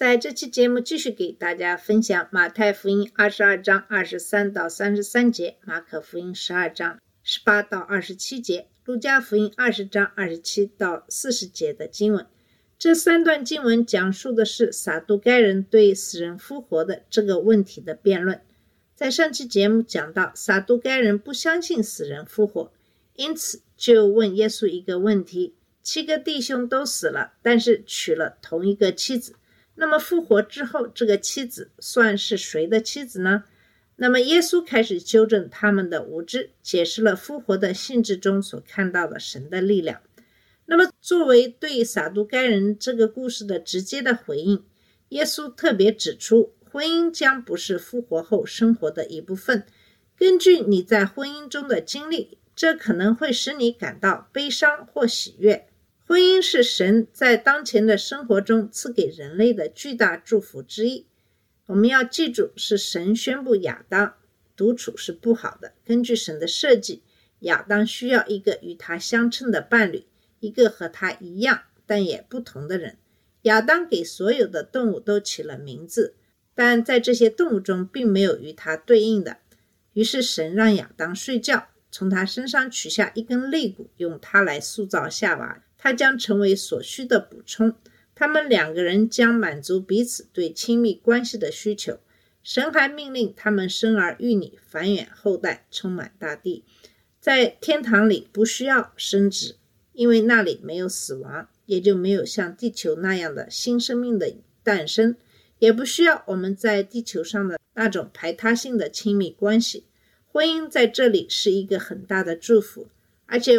在这期节目继续给大家分享马太福音二十二章二十三到三十三节，马可福音十二章十八到二十七节，路加福音二十章二十七到四十节的经文。这三段经文讲述的是撒都该人对死人复活的这个问题的辩论。在上期节目讲到，撒都该人不相信死人复活，因此就问耶稣一个问题：七个弟兄都死了，但是娶了同一个妻子。那么复活之后，这个妻子算是谁的妻子呢？那么耶稣开始纠正他们的无知，解释了复活的性质中所看到的神的力量。那么作为对撒都该人这个故事的直接的回应，耶稣特别指出，婚姻将不是复活后生活的一部分。根据你在婚姻中的经历，这可能会使你感到悲伤或喜悦。婚姻是神在当前的生活中赐给人类的巨大祝福之一。我们要记住，是神宣布亚当独处是不好的。根据神的设计，亚当需要一个与他相称的伴侣，一个和他一样但也不同的人。亚当给所有的动物都起了名字，但在这些动物中并没有与他对应的。于是神让亚当睡觉，从他身上取下一根肋骨，用它来塑造夏娃。它将成为所需的补充。他们两个人将满足彼此对亲密关系的需求。神还命令他们生儿育女，繁衍后代，充满大地。在天堂里不需要生殖，因为那里没有死亡，也就没有像地球那样的新生命的诞生，也不需要我们在地球上的那种排他性的亲密关系。婚姻在这里是一个很大的祝福，而且。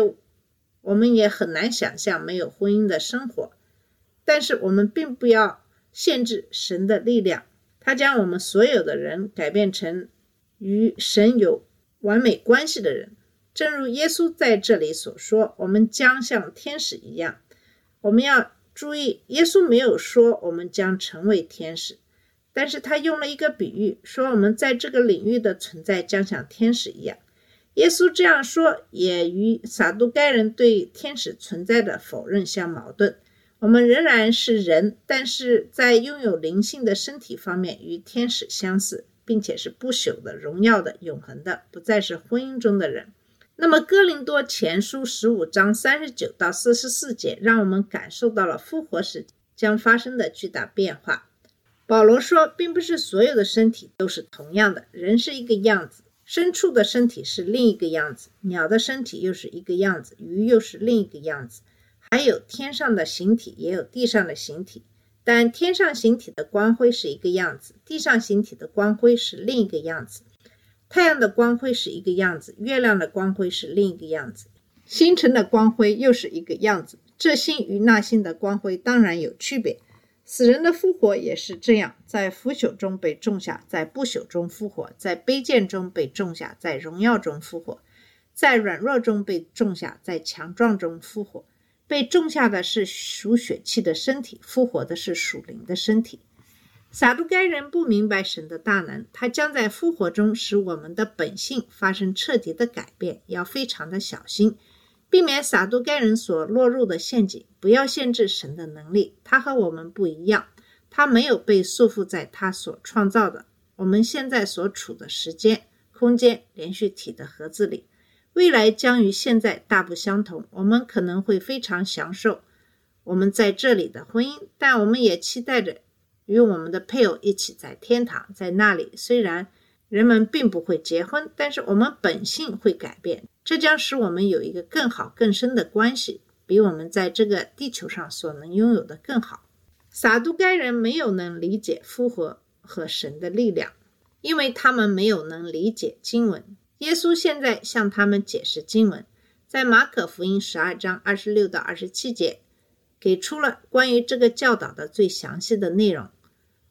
我们也很难想象没有婚姻的生活，但是我们并不要限制神的力量，他将我们所有的人改变成与神有完美关系的人。正如耶稣在这里所说，我们将像天使一样。我们要注意，耶稣没有说我们将成为天使，但是他用了一个比喻，说我们在这个领域的存在将像天使一样。耶稣这样说，也与撒都该人对天使存在的否认相矛盾。我们仍然是人，但是在拥有灵性的身体方面与天使相似，并且是不朽的、荣耀的、永恒的，不再是婚姻中的人。那么，《哥林多前书》十五章三十九到四十四节，让我们感受到了复活时将发生的巨大变化。保罗说，并不是所有的身体都是同样的，人是一个样子。牲畜的身体是另一个样子，鸟的身体又是一个样子，鱼又是另一个样子，还有天上的形体，也有地上的形体。但天上形体的光辉是一个样子，地上形体的光辉是另一个样子。太阳的光辉是一个样子，月亮的光辉是另一个样子，星辰的光辉又是一个样子。这星与那星的光辉当然有区别。死人的复活也是这样，在腐朽中被种下，在不朽中复活，在卑贱中被种下，在荣耀中复活，在软弱中被种下，在强壮中复活。被种下的是属血气的身体，复活的是属灵的身体。撒都该人不明白神的大能，他将在复活中使我们的本性发生彻底的改变，要非常的小心。避免撒都该人所落入的陷阱，不要限制神的能力。他和我们不一样，他没有被束缚在他所创造的我们现在所处的时间、空间连续体的盒子里。未来将与现在大不相同。我们可能会非常享受我们在这里的婚姻，但我们也期待着与我们的配偶一起在天堂。在那里，虽然人们并不会结婚，但是我们本性会改变。这将使我们有一个更好、更深的关系，比我们在这个地球上所能拥有的更好。撒都该人没有能理解复活和神的力量，因为他们没有能理解经文。耶稣现在向他们解释经文，在马可福音十二章二十六到二十七节，给出了关于这个教导的最详细的内容。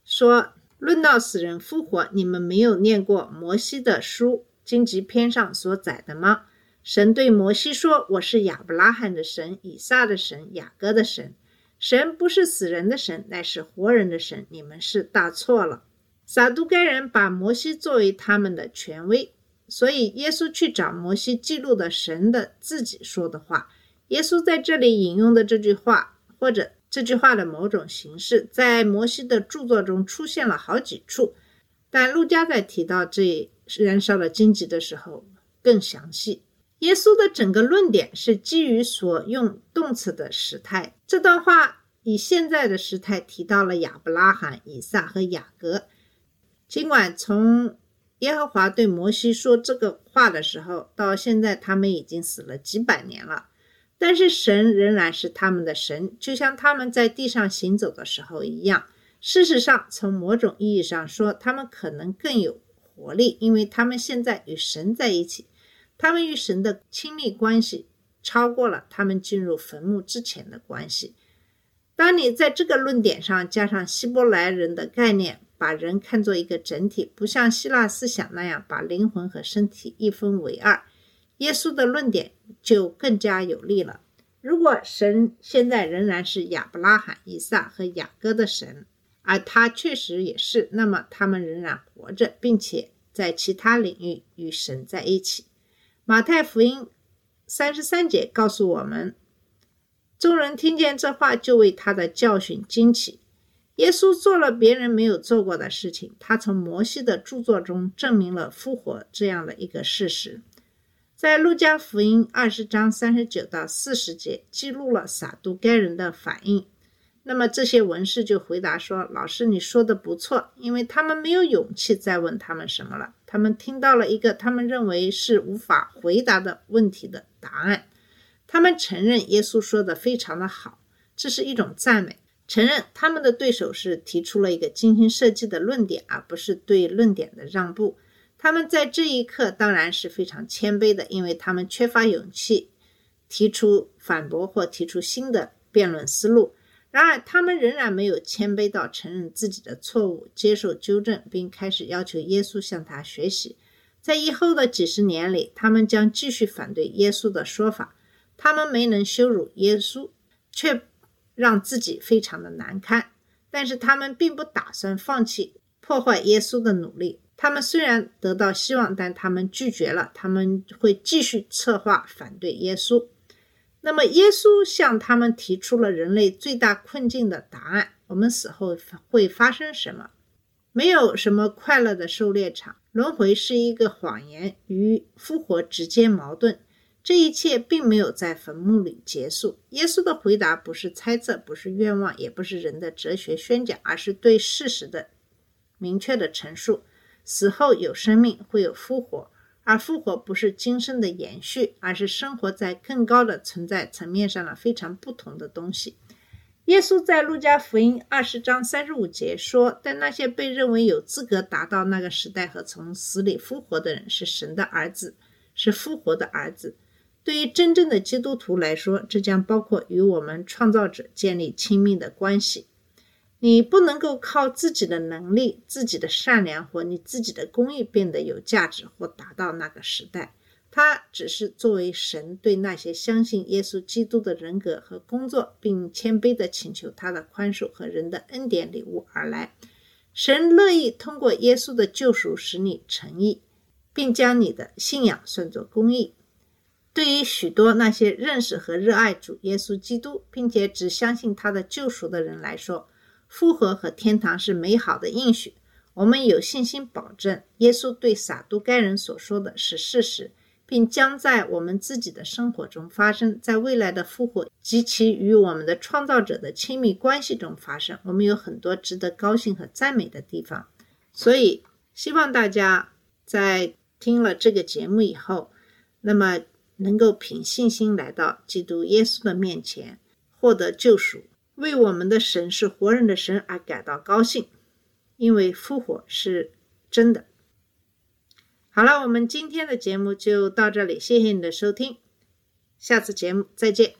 说论到死人复活，你们没有念过摩西的书荆棘篇上所载的吗？神对摩西说：“我是亚伯拉罕的神，以撒的神，雅各的神。神不是死人的神，乃是活人的神。你们是大错了。”撒都该人把摩西作为他们的权威，所以耶稣去找摩西记录的神的自己说的话。耶稣在这里引用的这句话，或者这句话的某种形式，在摩西的著作中出现了好几处，但路加在提到这燃烧的荆棘的时候更详细。耶稣的整个论点是基于所用动词的时态。这段话以现在的时态提到了亚伯拉罕、以撒和雅各。尽管从耶和华对摩西说这个话的时候，到现在他们已经死了几百年了，但是神仍然是他们的神，就像他们在地上行走的时候一样。事实上，从某种意义上说，他们可能更有活力，因为他们现在与神在一起，他们与神的亲密关系超过了他们进入坟墓之前的关系。当你在这个论点上加上希伯来人的概念。把人看作一个整体，不像希腊思想那样把灵魂和身体一分为二。耶稣的论点就更加有力了。如果神现在仍然是亚伯拉罕、以撒和雅各的神，而他确实也是，那么他们仍然活着，并且在其他领域与神在一起。马太福音三十三节告诉我们，众人听见这话，就为他的教训惊奇。耶稣做了别人没有做过的事情，他从摩西的著作中证明了复活这样的一个事实。在路加福音二十章三十九到四十节记录了撒都该人的反应。那么这些文士就回答说：“老师，你说的不错。”因为他们没有勇气再问他们什么了。他们听到了一个他们认为是无法回答的问题的答案。他们承认耶稣说的非常的好，这是一种赞美。承认他们的对手是提出了一个精心设计的论点，而不是对论点的让步。他们在这一刻当然是非常谦卑的，因为他们缺乏勇气提出反驳或提出新的辩论思路。然而，他们仍然没有谦卑到承认自己的错误、接受纠正，并开始要求耶稣向他学习。在以后的几十年里，他们将继续反对耶稣的说法。他们没能羞辱耶稣，却。让自己非常的难堪，但是他们并不打算放弃破坏耶稣的努力。他们虽然得到希望，但他们拒绝了。他们会继续策划反对耶稣。那么，耶稣向他们提出了人类最大困境的答案：我们死后会发生什么？没有什么快乐的狩猎场，轮回是一个谎言，与复活直接矛盾。这一切并没有在坟墓里结束。耶稣的回答不是猜测，不是愿望，也不是人的哲学宣讲，而是对事实的明确的陈述：死后有生命，会有复活，而复活不是今生的延续，而是生活在更高的存在层面上的非常不同的东西。耶稣在路加福音二十章三十五节说：“但那些被认为有资格达到那个时代和从死里复活的人，是神的儿子，是复活的儿子。”对于真正的基督徒来说，这将包括与我们创造者建立亲密的关系。你不能够靠自己的能力、自己的善良或你自己的公益变得有价值或达到那个时代。他只是作为神对那些相信耶稣基督的人格和工作，并谦卑地请求他的宽恕和人的恩典礼物而来。神乐意通过耶稣的救赎使你成义，并将你的信仰算作公义。对于许多那些认识和热爱主耶稣基督，并且只相信他的救赎的人来说，复活和天堂是美好的应许。我们有信心保证，耶稣对撒都该人所说的是事实，并将在我们自己的生活中发生，在未来的复活及其与我们的创造者的亲密关系中发生。我们有很多值得高兴和赞美的地方，所以希望大家在听了这个节目以后，那么。能够凭信心来到基督耶稣的面前，获得救赎，为我们的神是活人的神而感到高兴，因为复活是真的。好了，我们今天的节目就到这里，谢谢你的收听，下次节目再见。